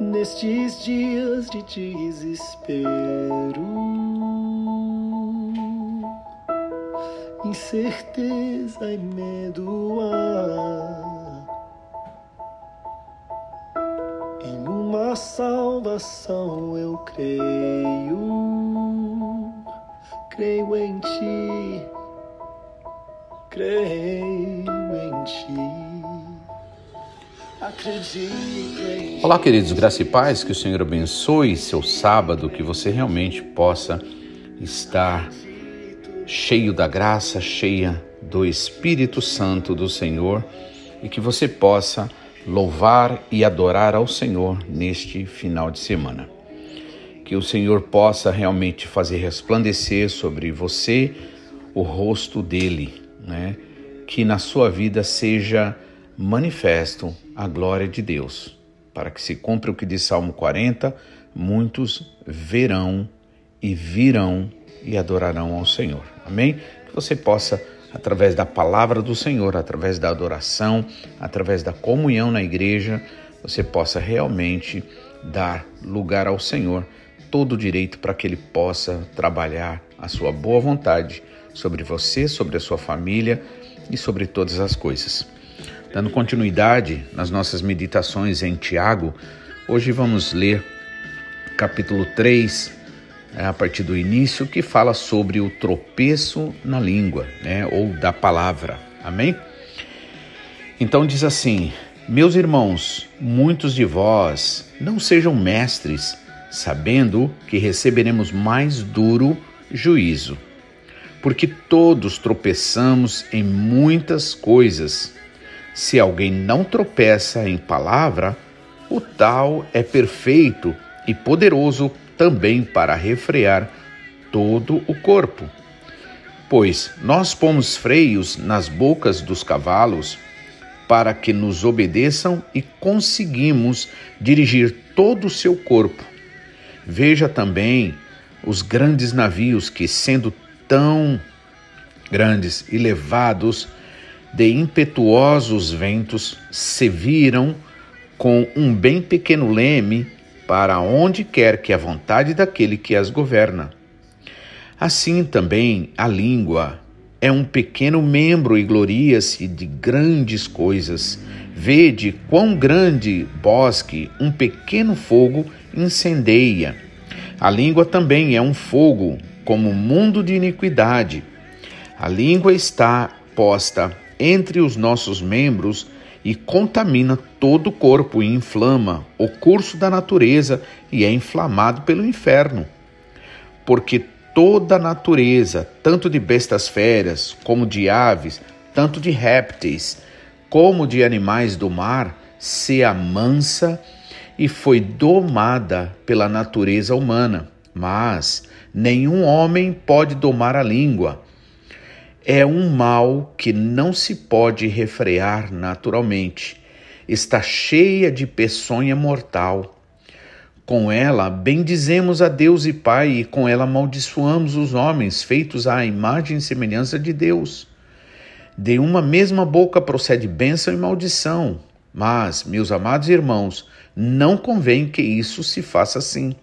nestes dias de desespero, incerteza e medo há. Em uma salvação eu creio, creio em ti, creio em ti. Olá, queridos, graça e paz, que o Senhor abençoe seu sábado, que você realmente possa estar cheio da graça, cheia do Espírito Santo do Senhor e que você possa louvar e adorar ao Senhor neste final de semana. Que o Senhor possa realmente fazer resplandecer sobre você o rosto dele, né? Que na sua vida seja manifesto a glória de Deus, para que se cumpra o que diz Salmo 40: muitos verão e virão e adorarão ao Senhor. Amém? Que você possa, através da palavra do Senhor, através da adoração, através da comunhão na igreja, você possa realmente dar lugar ao Senhor todo o direito para que Ele possa trabalhar a sua boa vontade sobre você, sobre a sua família e sobre todas as coisas. Dando continuidade nas nossas meditações em Tiago, hoje vamos ler capítulo 3, né, a partir do início, que fala sobre o tropeço na língua, né, ou da palavra. Amém? Então diz assim: Meus irmãos, muitos de vós não sejam mestres, sabendo que receberemos mais duro juízo. Porque todos tropeçamos em muitas coisas. Se alguém não tropeça em palavra, o tal é perfeito e poderoso também para refrear todo o corpo. Pois nós pomos freios nas bocas dos cavalos para que nos obedeçam e conseguimos dirigir todo o seu corpo. Veja também os grandes navios que, sendo tão grandes e levados de impetuosos ventos se viram com um bem pequeno leme para onde quer que a vontade daquele que as governa. Assim também a língua é um pequeno membro e gloria-se de grandes coisas. Vede quão grande bosque um pequeno fogo incendeia. A língua também é um fogo, como mundo de iniquidade. A língua está posta entre os nossos membros e contamina todo o corpo e inflama o curso da natureza e é inflamado pelo inferno. Porque toda a natureza, tanto de bestas férias como de aves, tanto de répteis como de animais do mar, se amansa e foi domada pela natureza humana. Mas nenhum homem pode domar a língua é um mal que não se pode refrear naturalmente. Está cheia de peçonha mortal. Com ela bendizemos a Deus e Pai, e com ela amaldiçoamos os homens, feitos à imagem e semelhança de Deus. De uma mesma boca procede bênção e maldição. Mas, meus amados irmãos, não convém que isso se faça assim.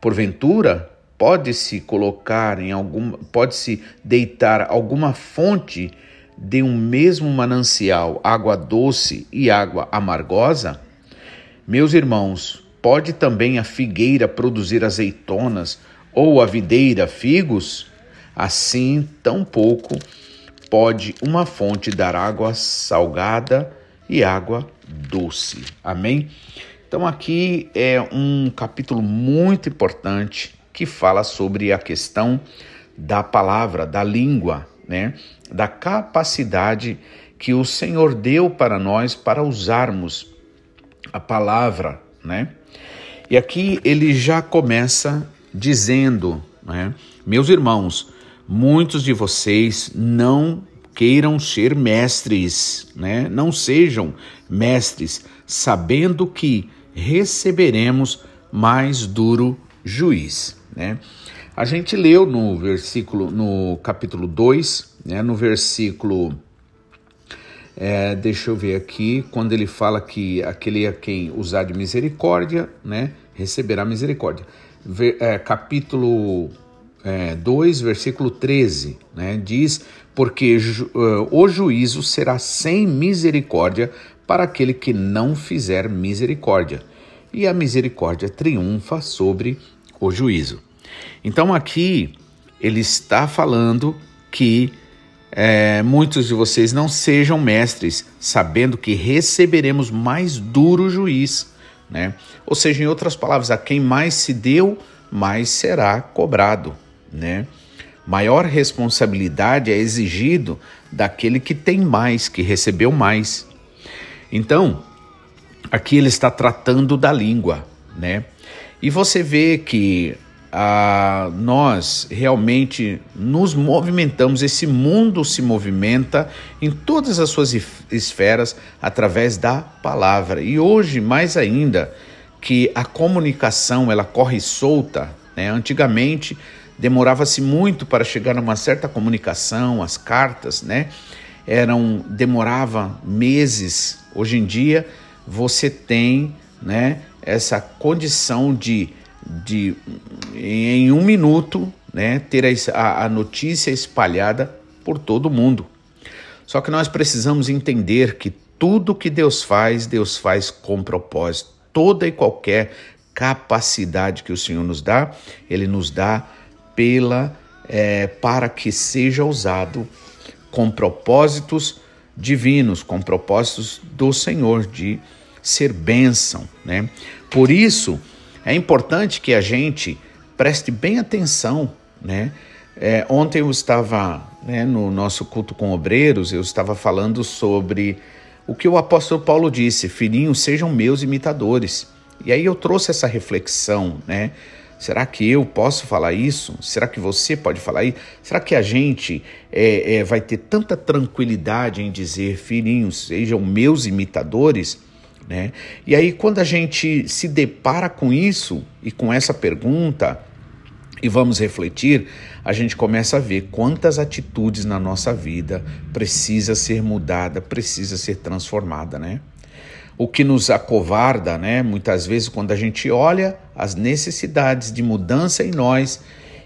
Porventura, pode-se colocar em algum, pode-se deitar alguma fonte de um mesmo manancial, água doce e água amargosa? Meus irmãos, pode também a figueira produzir azeitonas ou a videira figos? Assim, tampouco pode uma fonte dar água salgada e água doce. Amém? Então, aqui é um capítulo muito importante que fala sobre a questão da palavra, da língua, né? da capacidade que o Senhor deu para nós para usarmos a palavra. Né? E aqui ele já começa dizendo, né? meus irmãos, muitos de vocês não queiram ser mestres, né? não sejam mestres, sabendo que receberemos mais duro juiz. Né? A gente leu no versículo, no capítulo 2, né, no versículo É, deixa eu ver aqui, quando ele fala que aquele a quem usar de misericórdia, né, receberá misericórdia. Ver, é, capítulo é, 2, versículo 13, né, diz: Porque ju, uh, o juízo será sem misericórdia para aquele que não fizer misericórdia, e a misericórdia triunfa sobre o juízo. Então aqui ele está falando que é, muitos de vocês não sejam mestres, sabendo que receberemos mais duro juiz. Né? Ou seja, em outras palavras, a quem mais se deu, mais será cobrado. Né? Maior responsabilidade é exigido daquele que tem mais, que recebeu mais. Então, aqui ele está tratando da língua, né? E você vê que ah, nós realmente nos movimentamos, esse mundo se movimenta em todas as suas esferas através da palavra. E hoje, mais ainda, que a comunicação ela corre solta, né? Antigamente demorava-se muito para chegar a uma certa comunicação, as cartas, né? Eram demorava meses. Hoje em dia você tem, né, essa condição de de em um minuto, né, ter a, a notícia espalhada por todo mundo. Só que nós precisamos entender que tudo que Deus faz, Deus faz com propósito. Toda e qualquer capacidade que o Senhor nos dá, Ele nos dá pela é, para que seja usado com propósitos divinos, com propósitos do Senhor de ser bênção, né? Por isso é importante que a gente preste bem atenção, né? É, ontem eu estava né, no nosso culto com obreiros, eu estava falando sobre o que o apóstolo Paulo disse: Filhinhos, sejam meus imitadores. E aí eu trouxe essa reflexão, né? Será que eu posso falar isso? Será que você pode falar isso? Será que a gente é, é, vai ter tanta tranquilidade em dizer, filhinhos, sejam meus imitadores? Né? E aí, quando a gente se depara com isso e com essa pergunta, e vamos refletir, a gente começa a ver quantas atitudes na nossa vida precisa ser mudada, precisa ser transformada, né? O que nos acovarda, né? Muitas vezes quando a gente olha as necessidades de mudança em nós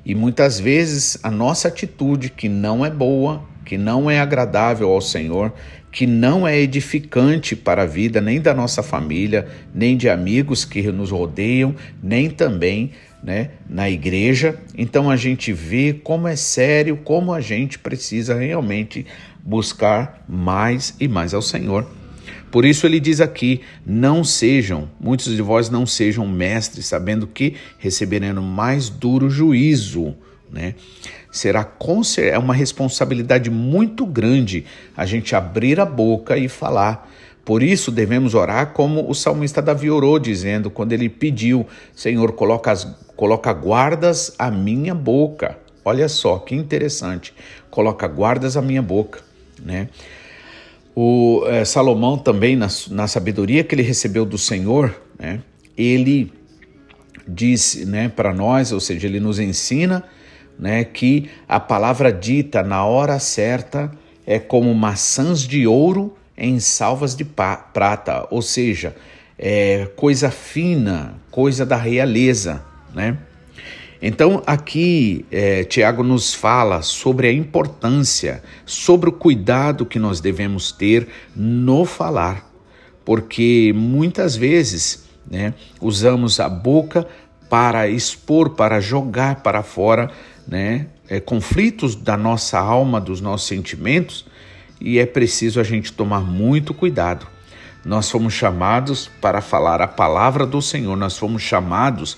e muitas vezes a nossa atitude que não é boa, que não é agradável ao Senhor, que não é edificante para a vida nem da nossa família, nem de amigos que nos rodeiam, nem também né, na igreja. Então a gente vê como é sério, como a gente precisa realmente buscar mais e mais ao Senhor. Por isso ele diz aqui: não sejam, muitos de vós não sejam mestres, sabendo que receberão mais duro juízo. Né? Será é uma responsabilidade muito grande a gente abrir a boca e falar. Por isso devemos orar como o salmista Davi orou, dizendo, quando ele pediu, Senhor, coloca, as, coloca guardas à minha boca. Olha só que interessante, coloca guardas à minha boca, né? O é, Salomão também, na, na sabedoria que ele recebeu do Senhor, né, ele disse né, para nós, ou seja, ele nos ensina né, que a palavra dita na hora certa é como maçãs de ouro em salvas de prata, ou seja, é coisa fina, coisa da realeza, né? Então aqui é, Tiago nos fala sobre a importância, sobre o cuidado que nós devemos ter no falar, porque muitas vezes né, usamos a boca para expor, para jogar para fora né, é, conflitos da nossa alma, dos nossos sentimentos, e é preciso a gente tomar muito cuidado. Nós fomos chamados para falar a palavra do Senhor, nós fomos chamados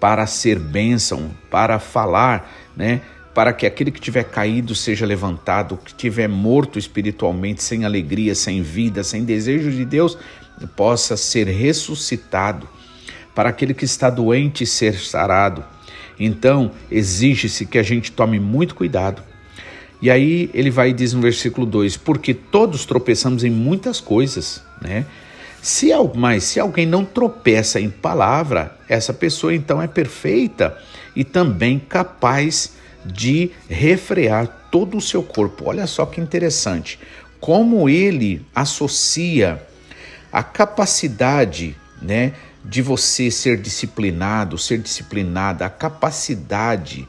para ser bênção, para falar, né? Para que aquele que tiver caído seja levantado, que tiver morto espiritualmente, sem alegria, sem vida, sem desejo de Deus, possa ser ressuscitado. Para aquele que está doente ser sarado, então, exige-se que a gente tome muito cuidado. E aí ele vai e diz no versículo 2: Porque todos tropeçamos em muitas coisas, né? Se, mas se alguém não tropeça em palavra, essa pessoa então é perfeita e também capaz de refrear todo o seu corpo. Olha só que interessante. como ele associa a capacidade, né, de você ser disciplinado, ser disciplinada, a capacidade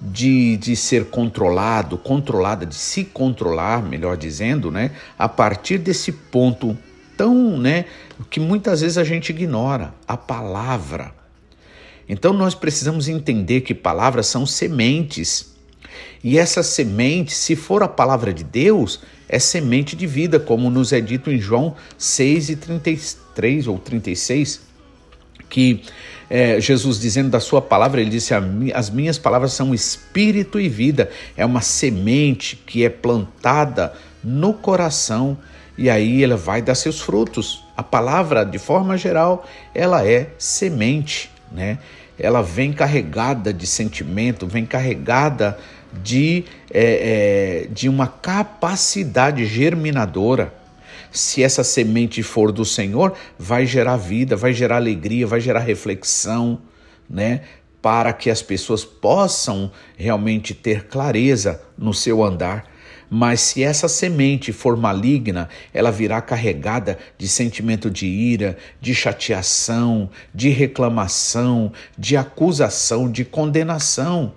de, de ser controlado, controlada, de se controlar, melhor dizendo, né, a partir desse ponto tão, né, que muitas vezes a gente ignora, a palavra. Então nós precisamos entender que palavras são sementes. E essa semente, se for a palavra de Deus, é semente de vida, como nos é dito em João 6 e 33 ou 36, que é, Jesus dizendo da sua palavra, ele disse: As minhas palavras são espírito e vida. É uma semente que é plantada no coração e aí ela vai dar seus frutos. A palavra, de forma geral, ela é semente, né? Ela vem carregada de sentimento, vem carregada de, é, é, de uma capacidade germinadora. Se essa semente for do Senhor, vai gerar vida, vai gerar alegria, vai gerar reflexão, né? Para que as pessoas possam realmente ter clareza no seu andar. Mas se essa semente for maligna, ela virá carregada de sentimento de ira, de chateação, de reclamação, de acusação, de condenação.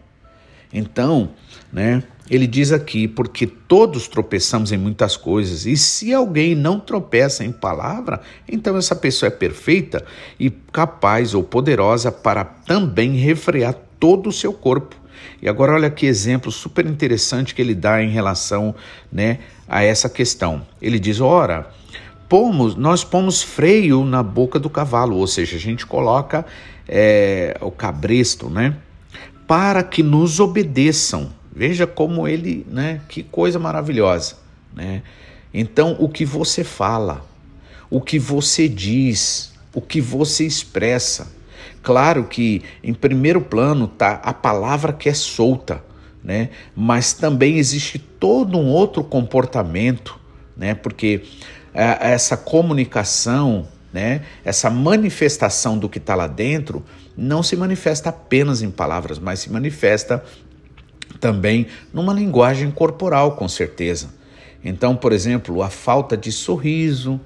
Então, né? Ele diz aqui, porque todos tropeçamos em muitas coisas, e se alguém não tropeça em palavra, então essa pessoa é perfeita e capaz ou poderosa para também refrear todo o seu corpo. E agora olha que exemplo super interessante que ele dá em relação né, a essa questão. Ele diz: ora, pomos, nós pomos freio na boca do cavalo, ou seja, a gente coloca é, o cabresto, né? para que nos obedeçam. Veja como ele, né? Que coisa maravilhosa, né? Então, o que você fala, o que você diz, o que você expressa. Claro que em primeiro plano tá a palavra que é solta, né? Mas também existe todo um outro comportamento, né? Porque é, essa comunicação, né? Essa manifestação do que está lá dentro não se manifesta apenas em palavras, mas se manifesta também numa linguagem corporal, com certeza. Então, por exemplo, a falta de sorriso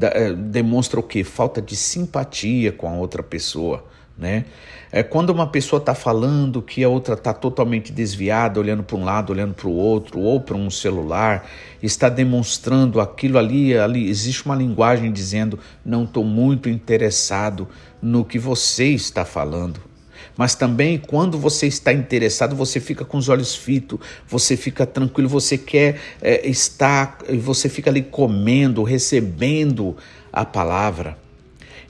eh, demonstra o que? Falta de simpatia com a outra pessoa. Né? É quando uma pessoa está falando que a outra está totalmente desviada, olhando para um lado, olhando para o outro, ou para um celular, está demonstrando aquilo ali, ali existe uma linguagem dizendo não estou muito interessado no que você está falando. Mas também quando você está interessado, você fica com os olhos fitos, você fica tranquilo, você quer é, estar, você fica ali comendo, recebendo a palavra.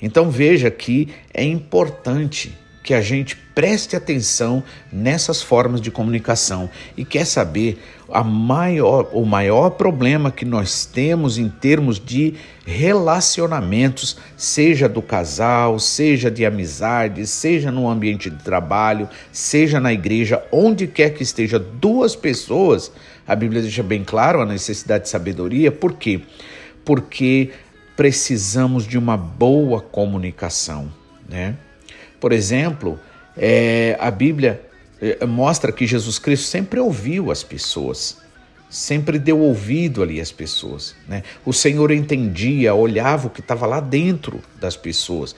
Então veja que é importante que a gente preste atenção nessas formas de comunicação e quer saber a maior, o maior problema que nós temos em termos de relacionamentos, seja do casal, seja de amizade, seja no ambiente de trabalho, seja na igreja, onde quer que esteja duas pessoas, a Bíblia deixa bem claro a necessidade de sabedoria, por quê? Porque precisamos de uma boa comunicação, né? Por exemplo, é, a Bíblia é, mostra que Jesus Cristo sempre ouviu as pessoas, sempre deu ouvido ali às pessoas. Né? O Senhor entendia, olhava o que estava lá dentro das pessoas.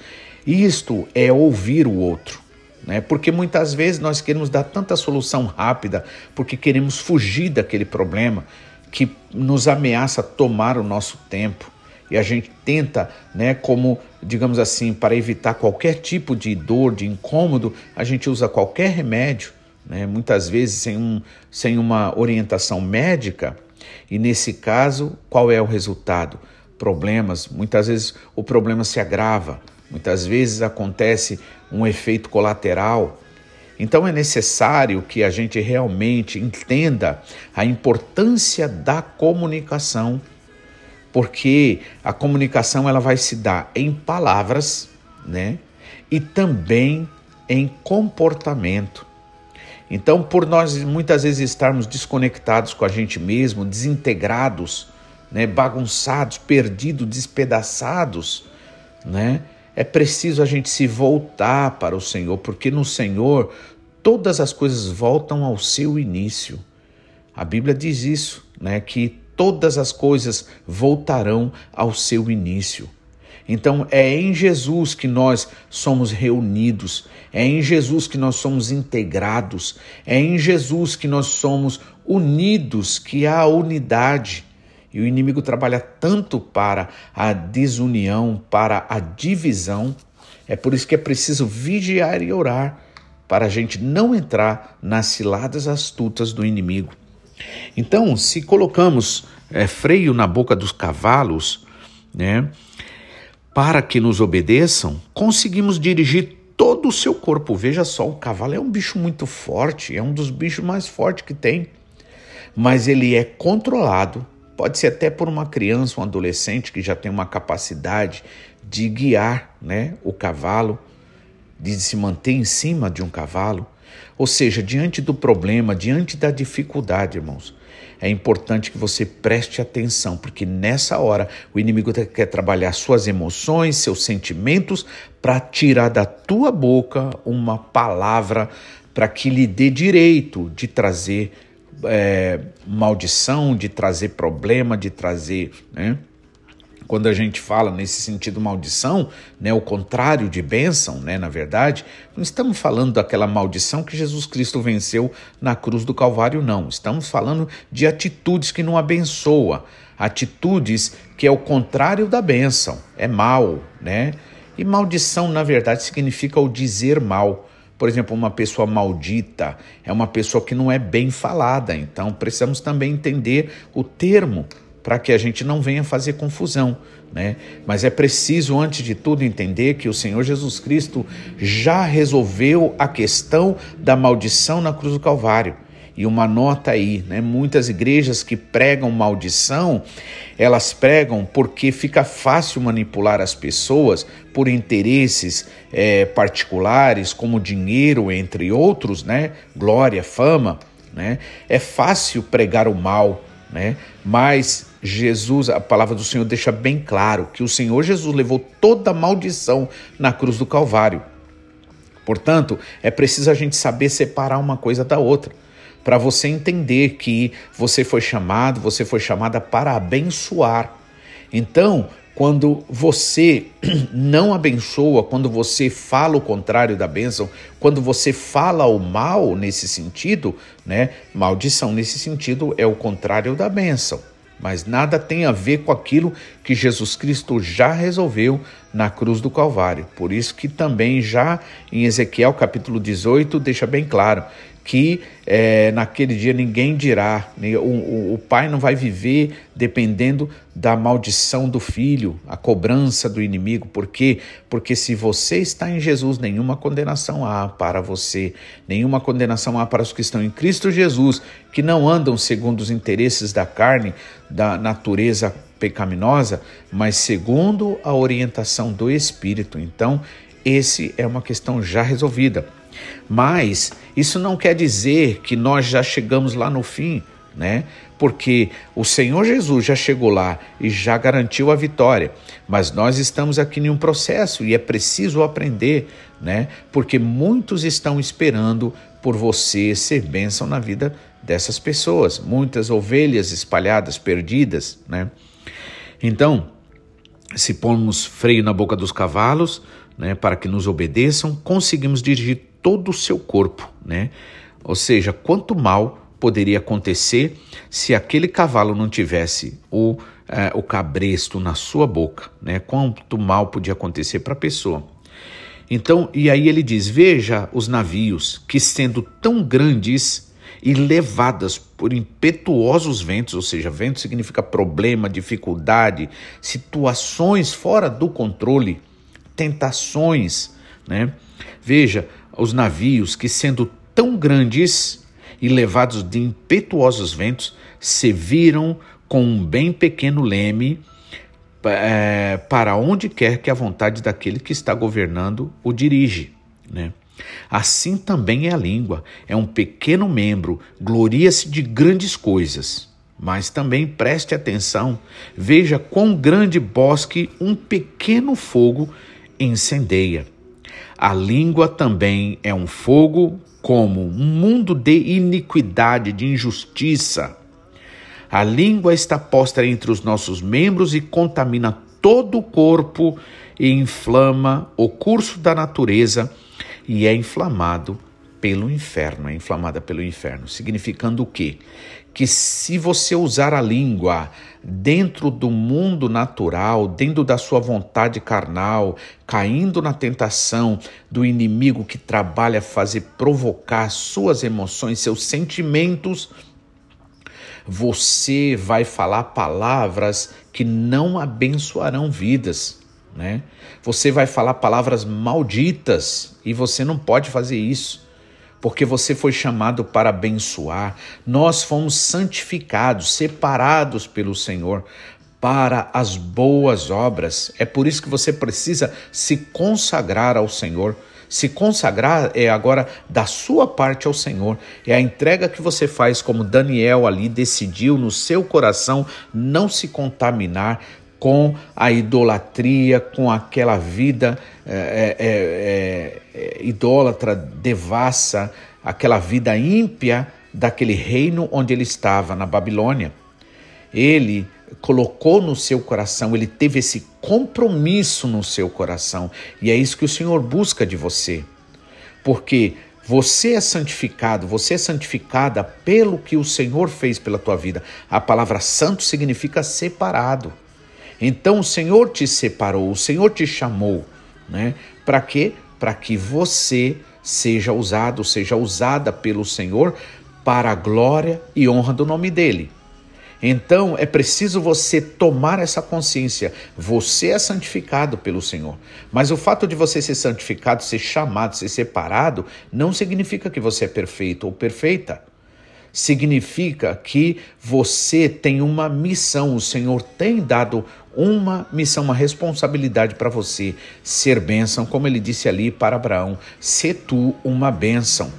Isto é ouvir o outro. Né? Porque muitas vezes nós queremos dar tanta solução rápida porque queremos fugir daquele problema que nos ameaça tomar o nosso tempo e a gente tenta, né, como, digamos assim, para evitar qualquer tipo de dor, de incômodo, a gente usa qualquer remédio, né, muitas vezes sem, um, sem uma orientação médica, e nesse caso, qual é o resultado? Problemas, muitas vezes o problema se agrava, muitas vezes acontece um efeito colateral. Então é necessário que a gente realmente entenda a importância da comunicação porque a comunicação ela vai se dar em palavras, né? E também em comportamento. Então, por nós muitas vezes estarmos desconectados com a gente mesmo, desintegrados, né, bagunçados, perdidos, despedaçados, né? É preciso a gente se voltar para o Senhor, porque no Senhor todas as coisas voltam ao seu início. A Bíblia diz isso, né, que todas as coisas voltarão ao seu início. Então é em Jesus que nós somos reunidos, é em Jesus que nós somos integrados, é em Jesus que nós somos unidos, que há unidade. E o inimigo trabalha tanto para a desunião, para a divisão. É por isso que é preciso vigiar e orar, para a gente não entrar nas ciladas astutas do inimigo. Então, se colocamos é, freio na boca dos cavalos, né, para que nos obedeçam, conseguimos dirigir todo o seu corpo. Veja só, o cavalo é um bicho muito forte, é um dos bichos mais fortes que tem, mas ele é controlado. Pode ser até por uma criança, um adolescente que já tem uma capacidade de guiar né, o cavalo, de se manter em cima de um cavalo. Ou seja, diante do problema, diante da dificuldade, irmãos, é importante que você preste atenção, porque nessa hora o inimigo quer trabalhar suas emoções, seus sentimentos, para tirar da tua boca uma palavra para que lhe dê direito de trazer é, maldição, de trazer problema, de trazer. Né? Quando a gente fala nesse sentido maldição, né, o contrário de bênção, né, na verdade, não estamos falando daquela maldição que Jesus Cristo venceu na cruz do Calvário, não. Estamos falando de atitudes que não abençoa, atitudes que é o contrário da bênção, é mal, né? E maldição, na verdade, significa o dizer mal. Por exemplo, uma pessoa maldita é uma pessoa que não é bem falada. Então, precisamos também entender o termo para que a gente não venha fazer confusão. Né? Mas é preciso, antes de tudo, entender que o Senhor Jesus Cristo já resolveu a questão da maldição na cruz do Calvário. E uma nota aí, né? Muitas igrejas que pregam maldição, elas pregam porque fica fácil manipular as pessoas por interesses é, particulares, como dinheiro, entre outros, né? Glória, fama, né? É fácil pregar o mal, né? Mas Jesus, a palavra do Senhor deixa bem claro que o Senhor Jesus levou toda a maldição na cruz do Calvário. Portanto, é preciso a gente saber separar uma coisa da outra, para você entender que você foi chamado, você foi chamada para abençoar. Então, quando você não abençoa, quando você fala o contrário da bênção, quando você fala o mal nesse sentido, né? Maldição nesse sentido é o contrário da bênção mas nada tem a ver com aquilo que Jesus Cristo já resolveu na cruz do Calvário. Por isso que também já em Ezequiel capítulo 18 deixa bem claro que é, naquele dia ninguém dirá, o, o, pai não vai viver dependendo da maldição do filho, a cobrança do inimigo. Por quê? Porque se você está em Jesus, nenhuma condenação há para você, nenhuma condenação há para os que estão em Cristo Jesus, que não andam segundo os interesses da carne, da natureza pecaminosa, mas segundo a orientação do Espírito. Então, esse é uma questão já resolvida. Mas isso não quer dizer que nós já chegamos lá no fim, né? Porque o Senhor Jesus já chegou lá e já garantiu a vitória. Mas nós estamos aqui em um processo e é preciso aprender, né? Porque muitos estão esperando por você ser bênção na vida dessas pessoas, muitas ovelhas espalhadas, perdidas, né? Então, se pomos freio na boca dos cavalos, né, para que nos obedeçam, conseguimos dirigir todo o seu corpo, né? Ou seja, quanto mal poderia acontecer se aquele cavalo não tivesse o, é, o cabresto na sua boca, né? Quanto mal podia acontecer para a pessoa. Então, e aí ele diz: Veja os navios que, sendo tão grandes e levadas por impetuosos ventos, ou seja, vento significa problema, dificuldade, situações fora do controle, tentações, né? Veja, os navios que, sendo tão grandes e levados de impetuosos ventos, se viram com um bem pequeno leme é, para onde quer que a vontade daquele que está governando o dirige. Né? Assim também é a língua, é um pequeno membro, gloria-se de grandes coisas. Mas também preste atenção, veja quão grande bosque um pequeno fogo incendeia. A língua também é um fogo, como um mundo de iniquidade, de injustiça. A língua está posta entre os nossos membros e contamina todo o corpo e inflama o curso da natureza e é inflamado pelo inferno, é inflamada pelo inferno, significando o quê? Que se você usar a língua dentro do mundo natural, dentro da sua vontade carnal, caindo na tentação do inimigo que trabalha a fazer provocar suas emoções, seus sentimentos, você vai falar palavras que não abençoarão vidas, né? Você vai falar palavras malditas e você não pode fazer isso, porque você foi chamado para abençoar. Nós fomos santificados, separados pelo Senhor para as boas obras. É por isso que você precisa se consagrar ao Senhor. Se consagrar é agora da sua parte ao Senhor. É a entrega que você faz, como Daniel ali decidiu no seu coração não se contaminar com a idolatria, com aquela vida é, é, é, idólatra, devassa, aquela vida ímpia daquele reino onde ele estava, na Babilônia. Ele colocou no seu coração, ele teve esse compromisso no seu coração, e é isso que o Senhor busca de você. Porque você é santificado, você é santificada pelo que o Senhor fez pela tua vida. A palavra santo significa separado. Então o Senhor te separou, o Senhor te chamou, né? Para quê? Para que você seja usado, seja usada pelo Senhor para a glória e honra do nome dele. Então é preciso você tomar essa consciência. Você é santificado pelo Senhor. Mas o fato de você ser santificado, ser chamado, ser separado, não significa que você é perfeito ou perfeita. Significa que você tem uma missão. O Senhor tem dado uma missão, uma responsabilidade para você ser bênção, como ele disse ali para Abraão: se tu uma bênção.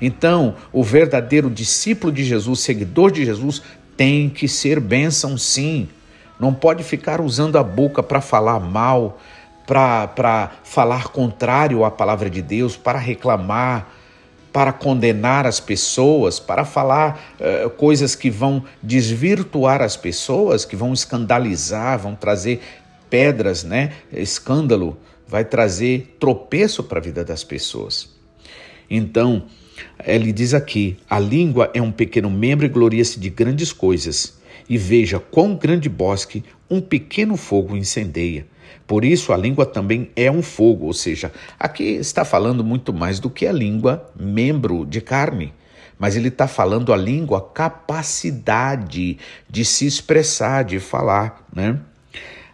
Então, o verdadeiro discípulo de Jesus, seguidor de Jesus, tem que ser bênção sim. Não pode ficar usando a boca para falar mal, para falar contrário à palavra de Deus, para reclamar, para condenar as pessoas, para falar uh, coisas que vão desvirtuar as pessoas, que vão escandalizar, vão trazer pedras, né? Escândalo, vai trazer tropeço para a vida das pessoas. Então, ele diz aqui: a língua é um pequeno membro e gloria-se de grandes coisas. E veja quão grande bosque um pequeno fogo incendeia. Por isso a língua também é um fogo, ou seja, aqui está falando muito mais do que a língua, membro de carne. Mas ele está falando a língua, capacidade de se expressar, de falar. Né?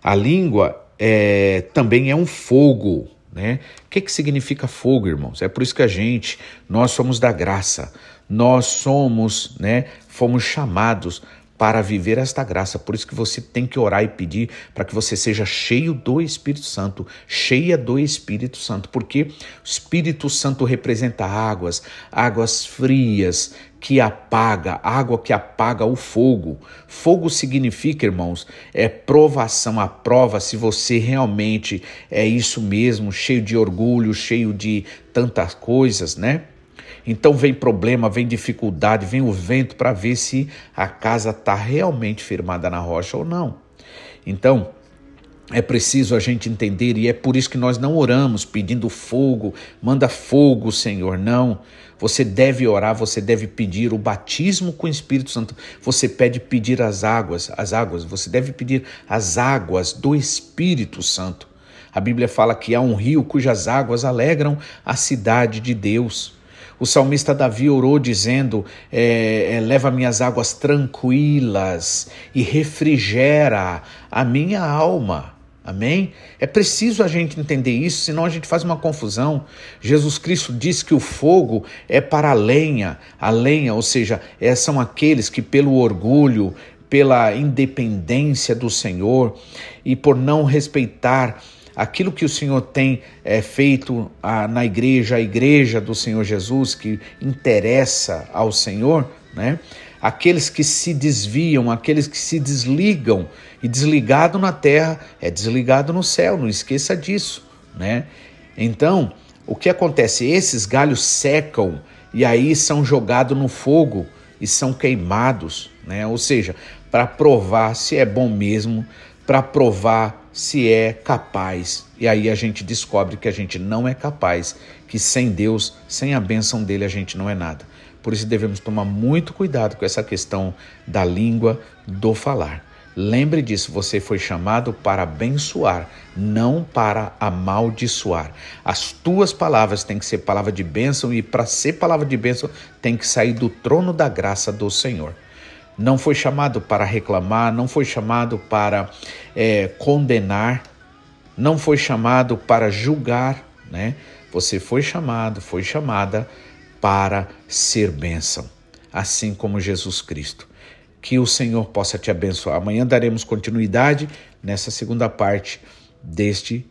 A língua é, também é um fogo, né? O que, que significa fogo, irmãos? É por isso que a gente, nós somos da graça, nós somos, né, fomos chamados para viver esta graça. Por isso que você tem que orar e pedir para que você seja cheio do Espírito Santo, cheia do Espírito Santo, porque o Espírito Santo representa águas, águas frias que apaga, água que apaga o fogo. Fogo significa, irmãos, é provação, a prova se você realmente é isso mesmo, cheio de orgulho, cheio de tantas coisas, né? Então vem problema, vem dificuldade, vem o vento para ver se a casa está realmente firmada na rocha ou não. Então, é preciso a gente entender, e é por isso que nós não oramos pedindo fogo, manda fogo, Senhor. Não. Você deve orar, você deve pedir o batismo com o Espírito Santo. Você pede pedir as águas, as águas, você deve pedir as águas do Espírito Santo. A Bíblia fala que há um rio cujas águas alegram a cidade de Deus. O salmista Davi orou dizendo: é, é, Leva minhas águas tranquilas e refrigera a minha alma. Amém? É preciso a gente entender isso, senão a gente faz uma confusão. Jesus Cristo diz que o fogo é para a lenha, a lenha, ou seja, é, são aqueles que, pelo orgulho, pela independência do Senhor e por não respeitar aquilo que o Senhor tem é, feito a, na igreja, a igreja do Senhor Jesus, que interessa ao Senhor, né? Aqueles que se desviam, aqueles que se desligam, e desligado na terra é desligado no céu, não esqueça disso, né? Então, o que acontece? Esses galhos secam e aí são jogados no fogo e são queimados, né? Ou seja, para provar se é bom mesmo, para provar se é capaz. E aí a gente descobre que a gente não é capaz, que sem Deus, sem a bênção dele, a gente não é nada. Por isso devemos tomar muito cuidado com essa questão da língua, do falar. Lembre disso, você foi chamado para abençoar, não para amaldiçoar. As tuas palavras têm que ser palavra de bênção e para ser palavra de bênção tem que sair do trono da graça do Senhor. Não foi chamado para reclamar, não foi chamado para é, condenar, não foi chamado para julgar, né? Você foi chamado, foi chamada para ser bênção, assim como Jesus Cristo que o Senhor possa te abençoar. Amanhã daremos continuidade nessa segunda parte deste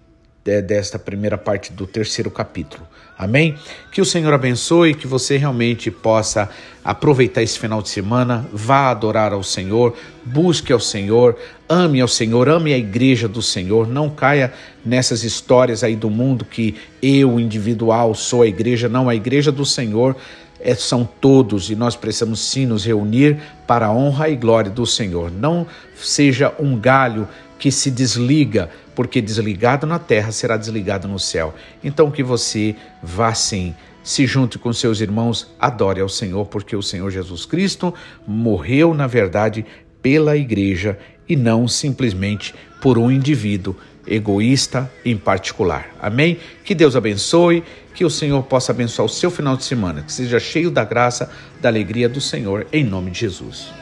desta primeira parte do terceiro capítulo. Amém? Que o Senhor abençoe, que você realmente possa aproveitar esse final de semana, vá adorar ao Senhor, busque ao Senhor, ame ao Senhor, ame a igreja do Senhor, não caia nessas histórias aí do mundo que eu, individual, sou a igreja, não, a igreja do Senhor é, são todos e nós precisamos sim nos reunir para a honra e glória do Senhor. Não seja um galho que se desliga, porque desligado na terra será desligado no céu. Então que você vá sim se junte com seus irmãos, adore ao Senhor, porque o Senhor Jesus Cristo morreu, na verdade, pela igreja e não simplesmente por um indivíduo egoísta em particular. Amém? Que Deus abençoe, que o Senhor possa abençoar o seu final de semana, que seja cheio da graça, da alegria do Senhor, em nome de Jesus.